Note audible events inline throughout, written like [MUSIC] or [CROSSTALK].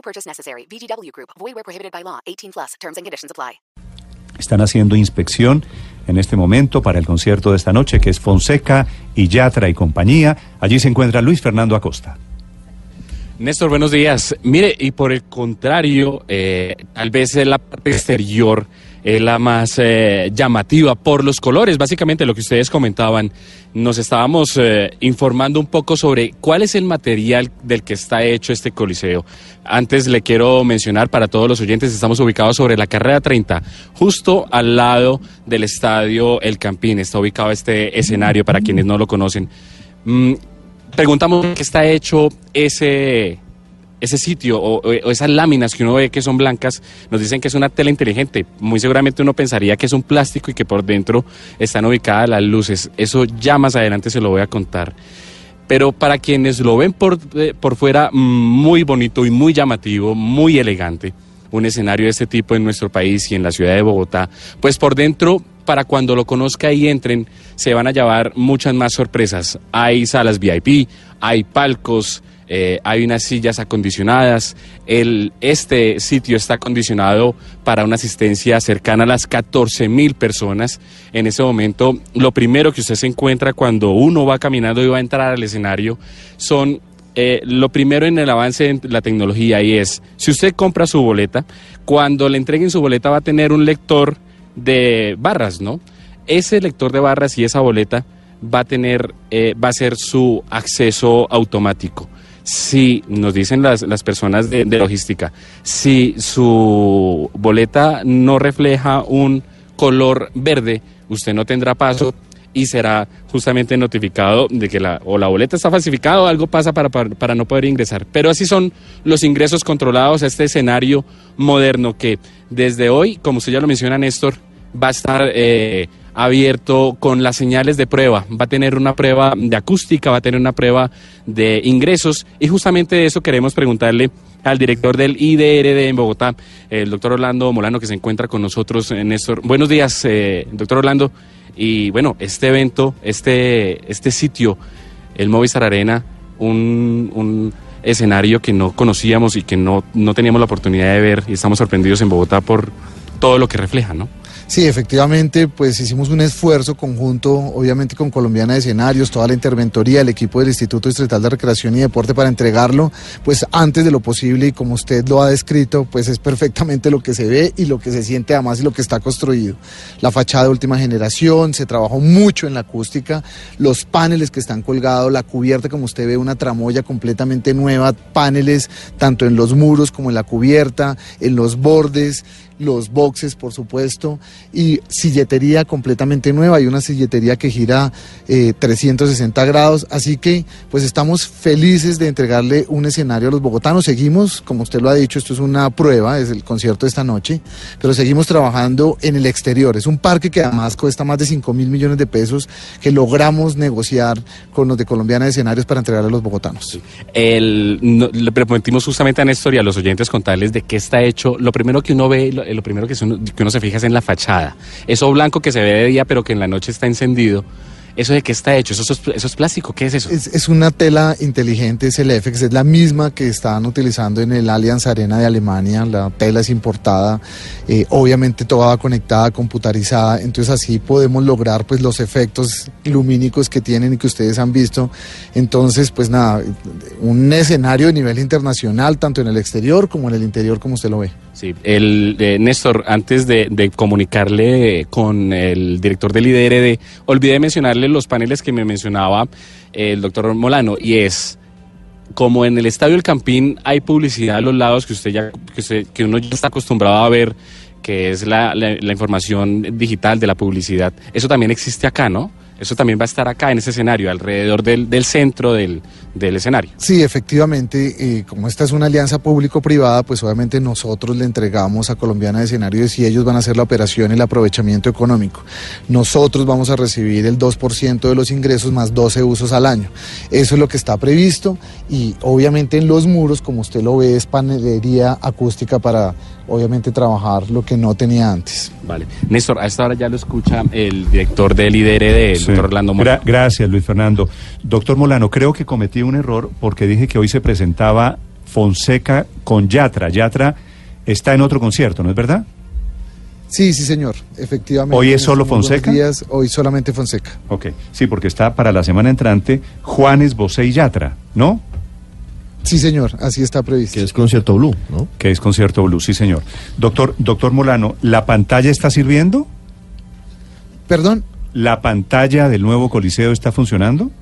No purchase necessary. VGW Group. Void where prohibited by law. 18 plus. Terms and conditions apply. Están haciendo inspección en este momento para el concierto de esta noche, que es Fonseca y Yatra y compañía. Allí se encuentra Luis Fernando Acosta. Néstor, buenos días. Mire, y por el contrario, eh, tal vez la parte exterior es la más eh, llamativa por los colores. Básicamente lo que ustedes comentaban, nos estábamos eh, informando un poco sobre cuál es el material del que está hecho este coliseo. Antes le quiero mencionar para todos los oyentes, estamos ubicados sobre la carrera 30, justo al lado del estadio El Campín. Está ubicado este escenario para quienes no lo conocen. Mm, preguntamos qué está hecho ese, ese sitio o, esas láminas que uno ve que son blancas, nos dicen que es una tela inteligente. Muy seguramente uno pensaría que es un plástico y que por dentro están ubicadas las luces. Eso ya más adelante se lo voy a contar. Pero para quienes lo ven por, eh, por fuera, muy bonito y muy llamativo, muy elegante, un escenario de este tipo en nuestro país y en la ciudad de Bogotá, pues por dentro para cuando lo conozca y entren, se van a llevar muchas más sorpresas. Hay salas VIP, hay palcos, eh, hay unas sillas acondicionadas. Este sitio está acondicionado para una asistencia cercana a las 14 mil personas. En ese momento, lo primero que usted se encuentra cuando uno va caminando y va a entrar al escenario son eh, lo primero en el avance de la tecnología y es, si usted compra su boleta, cuando le entreguen su boleta va a tener un lector de barras, ¿no? Ese lector de barras y esa boleta va a tener, eh, va a ser su acceso automático. Si nos dicen las, las personas de, logística, si su boleta no refleja un color verde, usted no tendrá paso y será justamente notificado de que la, o la boleta está falsificada o algo pasa para, para, para, no poder ingresar. Pero así son los ingresos controlados a este escenario moderno que desde hoy, como usted ya lo menciona Néstor, va a estar eh, abierto con las señales de prueba. Va a tener una prueba de acústica, va a tener una prueba de ingresos y justamente de eso queremos preguntarle al director del IDRD en Bogotá, el doctor Orlando Molano, que se encuentra con nosotros, Néstor. Buenos días, eh, doctor Orlando. Y bueno, este evento, este, este sitio, el Movistar Arena, un, un escenario que no conocíamos y que no, no teníamos la oportunidad de ver y estamos sorprendidos en Bogotá por todo lo que refleja, ¿no? Sí, efectivamente, pues hicimos un esfuerzo conjunto, obviamente con Colombiana de Escenarios, toda la interventoría, el equipo del Instituto Distrital de Recreación y Deporte para entregarlo, pues antes de lo posible y como usted lo ha descrito, pues es perfectamente lo que se ve y lo que se siente además y lo que está construido. La fachada de última generación, se trabajó mucho en la acústica, los paneles que están colgados, la cubierta, como usted ve, una tramoya completamente nueva, paneles tanto en los muros como en la cubierta, en los bordes, los boxes, por supuesto, y silletería completamente nueva. Hay una silletería que gira eh, 360 grados. Así que, pues estamos felices de entregarle un escenario a los bogotanos. Seguimos, como usted lo ha dicho, esto es una prueba, es el concierto de esta noche, pero seguimos trabajando en el exterior. Es un parque que además cuesta más de 5 mil millones de pesos que logramos negociar con los de Colombiana de Escenarios para entregarle a los bogotanos. Le prometimos justamente a Néstor y a los oyentes contarles de qué está hecho. Lo primero que uno ve, lo, lo primero que uno, que uno se fija es en la fachada. Eso blanco que se ve de día, pero que en la noche está encendido. ¿Eso de qué está hecho? ¿Eso es, eso es plástico? ¿Qué es eso? Es, una tela inteligente, es el FX, es la misma que estaban utilizando en el Allianz Arena de Alemania. La tela es importada, eh, obviamente toda conectada, computarizada. Entonces así podemos lograr pues los efectos lumínicos que tienen y que ustedes han visto. Entonces, pues nada, un escenario de nivel internacional, tanto en el exterior como en el interior, como usted lo ve. Sí, el eh, Néstor, antes de, comunicarle con el director del IDRD, olvidé mencionarle los paneles que me mencionaba el doctor Molano, y es como en el Estadio El Campín hay publicidad a los lados que usted ya, que, usted, que uno ya está acostumbrado a ver, que es la información digital de la publicidad. Eso también existe acá, ¿no? Eso también va a estar acá en ese escenario, alrededor del, del centro del, del escenario. Sí, efectivamente, como esta es una alianza público-privada, pues obviamente nosotros le entregamos a Colombiana de Escenarios y ellos van a hacer la operación el aprovechamiento económico. Nosotros vamos a recibir el 2% de los ingresos más 12 usos al año. Eso es lo que está previsto y obviamente en los muros, como usted lo ve, es panelería acústica para obviamente trabajar lo que no tenía antes. Vale. Néstor, a esta hora ya lo escucha el director del IDRD, el Sí. doctor Orlando. Gra- gracias, Luis Fernando. Doctor Molano, creo que cometí un error porque dije que hoy se presentaba Fonseca con Yatra. Yatra está en otro concierto, ¿no es verdad? Sí, sí, señor, efectivamente. ¿Hoy es solo Fonseca? días, hoy solamente Fonseca. Ok, sí, porque está para la semana entrante Juanes, Bosé y Yatra, ¿no? Sí, señor, así está previsto. Que es concierto blue, ¿no? Que es concierto blues, sí, señor. Doctor, doctor Molano, ¿la pantalla está sirviendo? Perdón. ¿La pantalla del nuevo Coliseo está funcionando?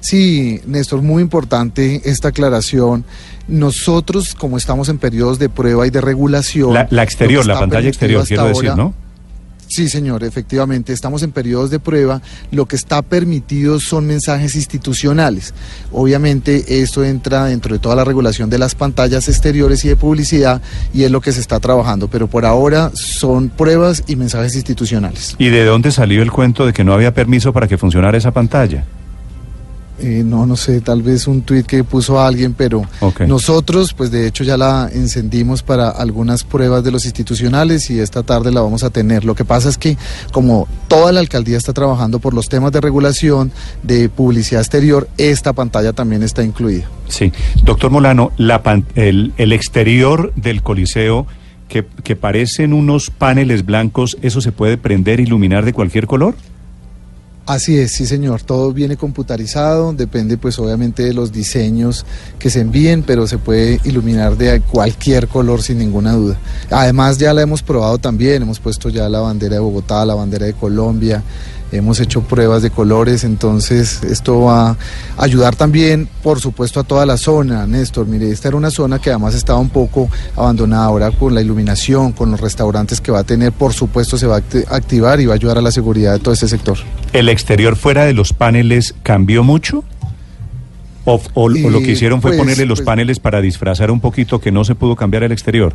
Sí, Néstor, muy importante esta aclaración. Nosotros, como estamos en periodos de prueba y de regulación... La, exterior, la pantalla exterior, quiero decir, ahora- ¿no? Sí, señor, efectivamente, estamos en periodos de prueba. Lo que está permitido son mensajes institucionales. Obviamente, esto entra dentro de toda la regulación de las pantallas exteriores y de publicidad y es lo que se está trabajando. Pero por ahora son pruebas y mensajes institucionales. ¿Y de dónde salió el cuento de que no había permiso para que funcionara esa pantalla? Eh, no, no sé, tal vez un tuit que puso alguien, pero nosotros, pues de hecho ya la encendimos para algunas pruebas de los institucionales y esta tarde la vamos a tener. Lo que pasa es que como toda la alcaldía está trabajando por los temas de regulación, de publicidad exterior, esta pantalla también está incluida. Sí. Doctor Molano, la pan- el, el exterior del Coliseo, que, que parecen unos paneles blancos, ¿eso se puede prender, iluminar de cualquier color? Así es, sí señor, todo viene computarizado, depende pues obviamente de los diseños que se envíen, pero se puede iluminar de cualquier color sin ninguna duda. Además ya la hemos probado también, hemos puesto ya la bandera de Bogotá, la bandera de Colombia, hemos hecho pruebas de colores, entonces esto va a ayudar también, por supuesto, a toda la zona, Néstor. Mire, esta era una zona que además estaba un poco abandonada ahora con la iluminación, con los restaurantes que va a tener, por supuesto se va a acti- activar y va a ayudar a la seguridad de todo este sector. ¿El exterior fuera de los paneles cambió mucho? ¿O, o- o lo que hicieron fue pues, ponerle los pues- paneles para disfrazar un poquito que no se pudo cambiar el exterior?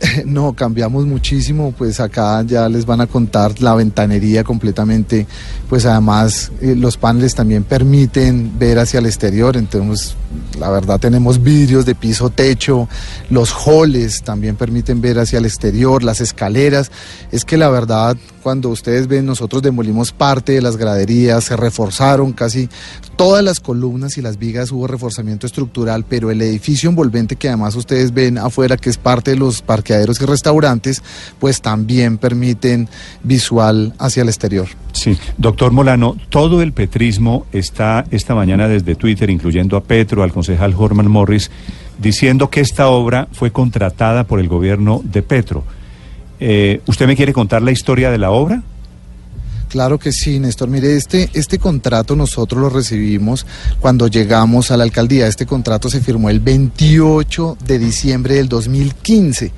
[LAUGHS] No, cambiamos muchísimo, pues acá ya les van a contar la ventanería completamente, pues además eh, los paneles también permiten ver hacia el exterior, entonces la verdad tenemos vidrios de piso techo, los halls también permiten ver hacia el exterior, las escaleras, es que la verdad cuando ustedes ven nosotros demolimos parte de las graderías, se reforzaron casi todas las columnas y las vigas, hubo reforzamiento estructural, pero el edificio envolvente que además ustedes ven afuera, que es parte de los parqueaderos y restaurantes, pues también permiten visual hacia el exterior. Sí, doctor Molano, todo el petrismo está esta mañana desde Twitter, incluyendo a Petro, al concejal Horman Morris, diciendo que esta obra fue contratada por el gobierno de Petro. Eh, ¿Usted me quiere contar la historia de la obra? Claro que sí, Néstor. Mire, este, este contrato nosotros lo recibimos cuando llegamos a la alcaldía. Este contrato se firmó el 28 de diciembre del 2015.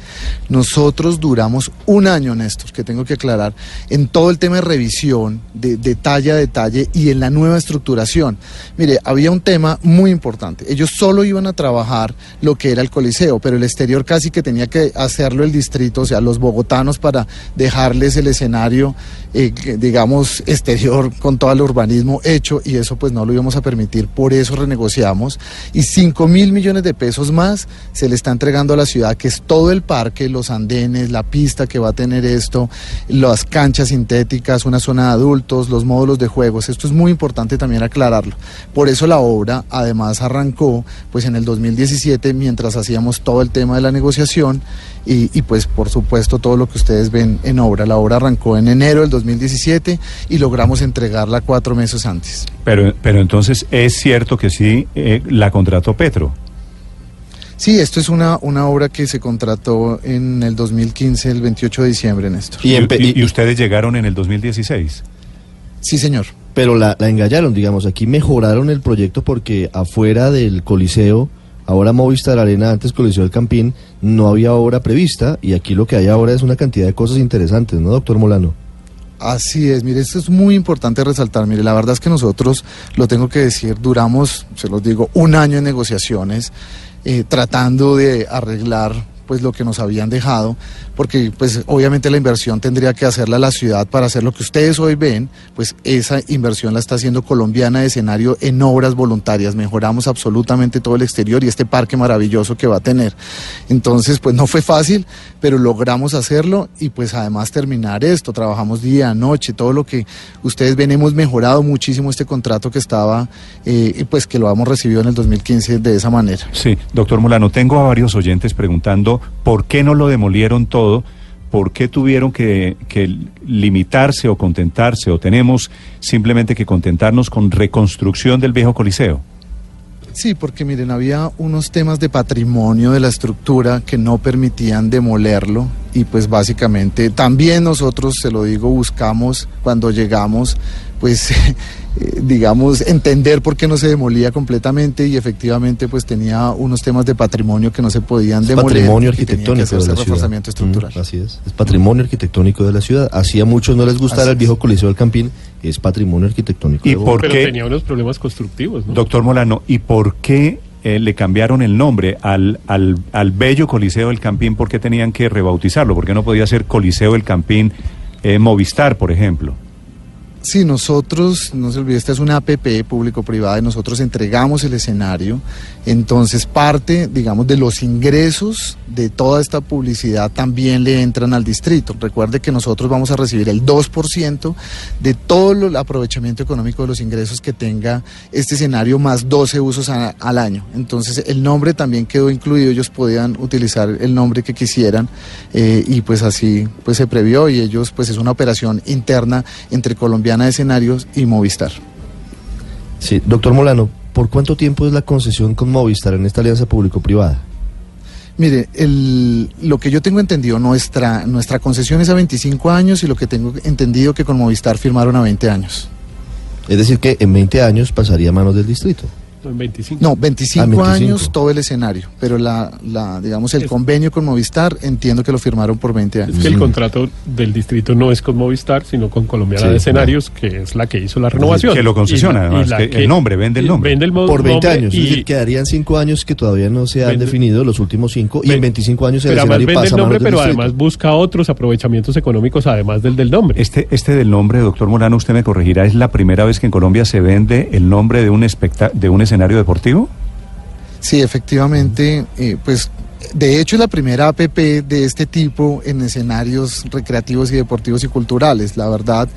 Nosotros duramos un año, Néstor, que tengo que aclarar, en todo el tema de revisión, de detalle a detalle y en la nueva estructuración. Mire, había un tema muy importante. Ellos solo iban a trabajar lo que era el coliseo, pero el exterior casi que tenía que hacerlo el distrito, o sea, los bogotanos para dejarles el escenario, eh, que, digamos, exterior con todo el urbanismo hecho y eso pues no lo íbamos a permitir, por eso renegociamos y 5 mil millones de pesos más se le está entregando a la ciudad, que es todo el parque, los andenes, la pista que va a tener esto, las canchas sintéticas, una zona de adultos, los módulos de juegos, esto es muy importante también aclararlo. Por eso la obra además arrancó pues en el 2017 mientras hacíamos todo el tema de la negociación y, y, pues por supuesto todo lo que ustedes ven en obra. La obra arrancó en enero del 2017 y logramos entregarla cuatro meses antes. Pero, pero entonces es cierto que sí eh, la contrató Petro. Sí, esto es una, una obra que se contrató en el 2015, el 28 de diciembre, Néstor. Y- y ustedes llegaron en el 2016. Sí, señor. pero la, la engañaron, digamos, aquí mejoraron el proyecto porque afuera del Coliseo, ahora Movistar Arena, antes Coliseo del Campín, no había obra prevista y aquí lo que hay ahora es una cantidad de cosas interesantes, ¿no, doctor Molano? Así es, mire, esto es muy importante resaltar. Mire, la verdad es que nosotros, lo tengo que decir, duramos, se los digo, un año en negociaciones, eh, tratando de arreglar pues lo que nos habían dejado, porque pues obviamente la inversión tendría que hacerla la ciudad para hacer lo que ustedes hoy ven, pues esa inversión la está haciendo Colombiana de escenario en obras voluntarias, mejoramos absolutamente todo el exterior y este parque maravilloso que va a tener. Entonces, pues no fue fácil, pero logramos hacerlo y pues además terminar esto, trabajamos día, noche, todo lo que ustedes ven, hemos mejorado muchísimo este contrato que estaba, eh, pues que lo hemos recibido en el 2015 de esa manera. Sí, doctor Molano, tengo a varios oyentes preguntando por qué no lo demolieron todo, por qué tuvieron que, que limitarse o contentarse, o tenemos simplemente que contentarnos con reconstrucción del viejo coliseo. Sí, porque miren, había unos temas de patrimonio de la estructura que no permitían demolerlo y pues básicamente también nosotros, se lo digo, buscamos cuando llegamos, pues [LAUGHS] eh, digamos, entender por qué no se demolía completamente y efectivamente pues tenía unos temas de patrimonio que no se podían Es demoler. patrimonio arquitectónico de la ciudad. reforzamiento estructural. Mm, así es. Es patrimonio arquitectónico de la ciudad. Así a muchos no les gustara Así el viejo Coliseo del Campín, es patrimonio arquitectónico. ¿Y de por Pero qué, tenía unos problemas constructivos, ¿no? doctor Molano, y por qué eh, le cambiaron el nombre al, al, al bello Coliseo del Campín? ¿Por qué tenían que rebautizarlo? ¿Por qué no podía ser Coliseo del Campín eh, Movistar, por ejemplo? Sí, nosotros, no se olvide, esta es una APP público-privada y nosotros entregamos el escenario. Entonces, parte, digamos, de los ingresos de toda esta publicidad también le entran al distrito. Recuerde que nosotros vamos a recibir el 2% de todo el aprovechamiento económico de los ingresos que tenga este escenario, más 12 usos al año. Entonces, el nombre también quedó incluido, ellos podían utilizar el nombre que quisieran eh, y pues así pues se previó y ellos pues es una operación interna entre Colombiana de Escenarios y Movistar. Sí, doctor Molano, ¿por cuánto tiempo es la concesión con Movistar en esta alianza público-privada? Mire, el- lo que yo tengo entendido, nuestra, nuestra concesión es a 25 años y lo que tengo entendido que con Movistar firmaron a 20 años. Es decir, que en 20 años pasaría a manos del distrito. En 25. No, 25, Ah, 25. años todo el escenario, pero la, la digamos el Es- convenio con Movistar entiendo que lo firmaron por 20 Es años. que el contrato del distrito no es con Movistar, sino con Colombiana Sí, de Escenarios, que es la que hizo la renovación. Que lo concesiona, Y la- y además, la que el nombre, vende el nombre. Vende el Por 20 nombre años, y- es decir, quedarían 5 años que todavía no se han Vende- definido, los últimos 5, y en Ven- 25 años el además escenario vende pasa el nombre, pero distrito. además busca otros aprovechamientos económicos además del del nombre. Este, este del nombre, doctor Molano, usted me corregirá, ¿es la primera vez que en Colombia se vende el nombre de un, especta- de un escenario deportivo? Sí, efectivamente, eh, pues de hecho es la primera APP de este tipo en escenarios recreativos y deportivos y culturales. La verdad,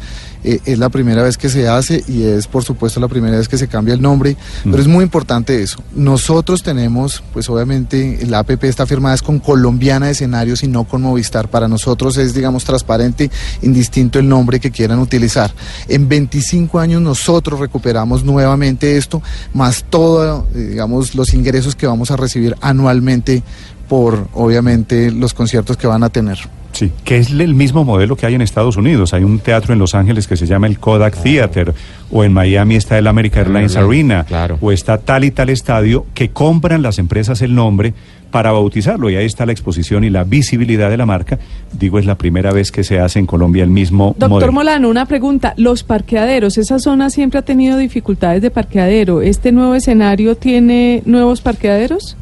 eh, es la primera vez que se hace y es por supuesto la primera vez que se cambia el nombre, pero es muy importante eso. Nosotros tenemos, pues obviamente la APP está firmada es con Colombiana de Escenarios y no con Movistar. Para nosotros es, digamos, transparente, indistinto el nombre que quieran utilizar. En 25 años nosotros recuperamos nuevamente esto, más todos, digamos, los ingresos que vamos a recibir anualmente por, obviamente, los conciertos que van a tener. Sí, que es el mismo modelo que hay en Estados Unidos. Hay un teatro en Los Ángeles que se llama el Kodak Theater, o en Miami está el American Airlines Airlines, Arena, claro. o está tal y tal estadio que compran las empresas el nombre para bautizarlo. Y ahí está la exposición y la visibilidad de la marca. Digo, es la primera vez que se hace en Colombia el mismo Doctor modelo. Molano, una pregunta. Los parqueaderos, esa zona siempre ha tenido dificultades de parqueadero. ¿Este nuevo escenario tiene nuevos parqueaderos?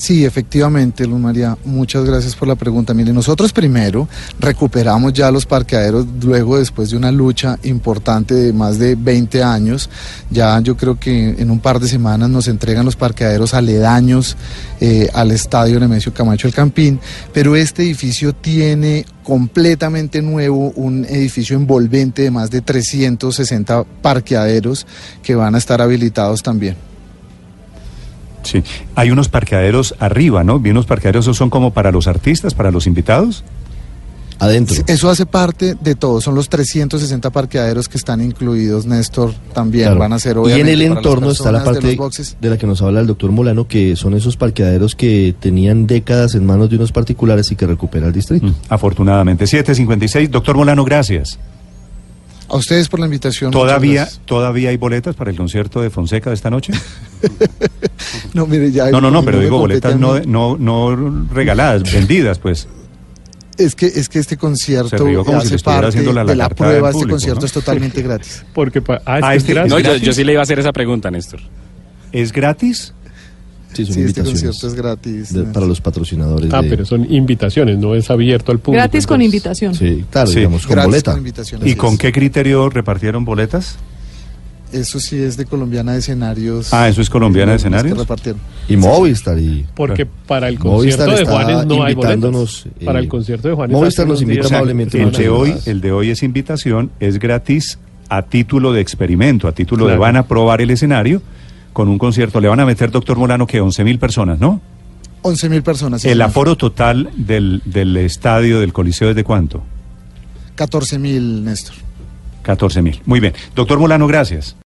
Sí, efectivamente, Luz María, muchas gracias por la pregunta. Mire, nosotros primero recuperamos ya los parqueaderos, luego después de una lucha importante de más de 20 años, ya yo creo que en un par de semanas nos entregan los parqueaderos aledaños eh, al estadio Nemesio Camacho El Campín, pero este edificio tiene completamente nuevo un edificio envolvente de más de 360 parqueaderos que van a estar habilitados también. Sí, hay unos parqueaderos arriba, ¿no? Vi unos parqueaderos, esos son como para los artistas, para los invitados. Adentro. Eso hace parte de todo, son los 360 parqueaderos que están incluidos, Néstor, también Claro. van a ser y en obviamente el entorno está la de parte boxes. de la que nos habla el doctor Molano, que son esos parqueaderos que tenían décadas en manos de unos particulares y que recupera el distrito. Mm, Afortunadamente. 756. Doctor Molano, gracias. A ustedes por la invitación. ¿Todavía. ¿Todavía hay boletas para el concierto de Fonseca de esta noche? [LAUGHS] No, mire, ya No, no, pero digo boletas no, no, no regaladas, vendidas, pues. Es que, es que este concierto Se rió como si hace le estuviera parte haciendo la de la prueba. Este público, concierto ¿no? es totalmente gratis. [LAUGHS] Porque pa- ah, es Ah, es este- gratis. No, yo, yo sí le iba a hacer esa pregunta, Néstor. ¿Es gratis? Sí, son Sí, este invitaciones concierto es gratis. de- para los patrocinadores. Ah, de- pero son invitaciones, no es abierto al público. Gratis con entonces- invitación. Sí, claro, Sí. digamos, con Gratis boleta. con ¿Y con qué criterio repartieron boletas? Eso sí es de Colombiana de Escenarios. Ah, ¿eso es Colombiana de que Escenarios? repartieron. Y Movistar y... Porque para el Movistar concierto de Juanes no hay invitándonos, boletas. eh, Para el concierto de Juanes. Movistar nos invita días- O sea, amablemente el de hoy, el de hoy es invitación, es gratis a título de experimento, a título de Claro. van a probar el escenario con un concierto. Le van a meter, doctor Molano, que 11 mil personas, ¿no? 11 mil personas. sí, el señor. aforo total del, del estadio, del Coliseo, ¿es de cuánto? 14 mil, Néstor. 14 mil. Muy bien. Doctor Molano, gracias.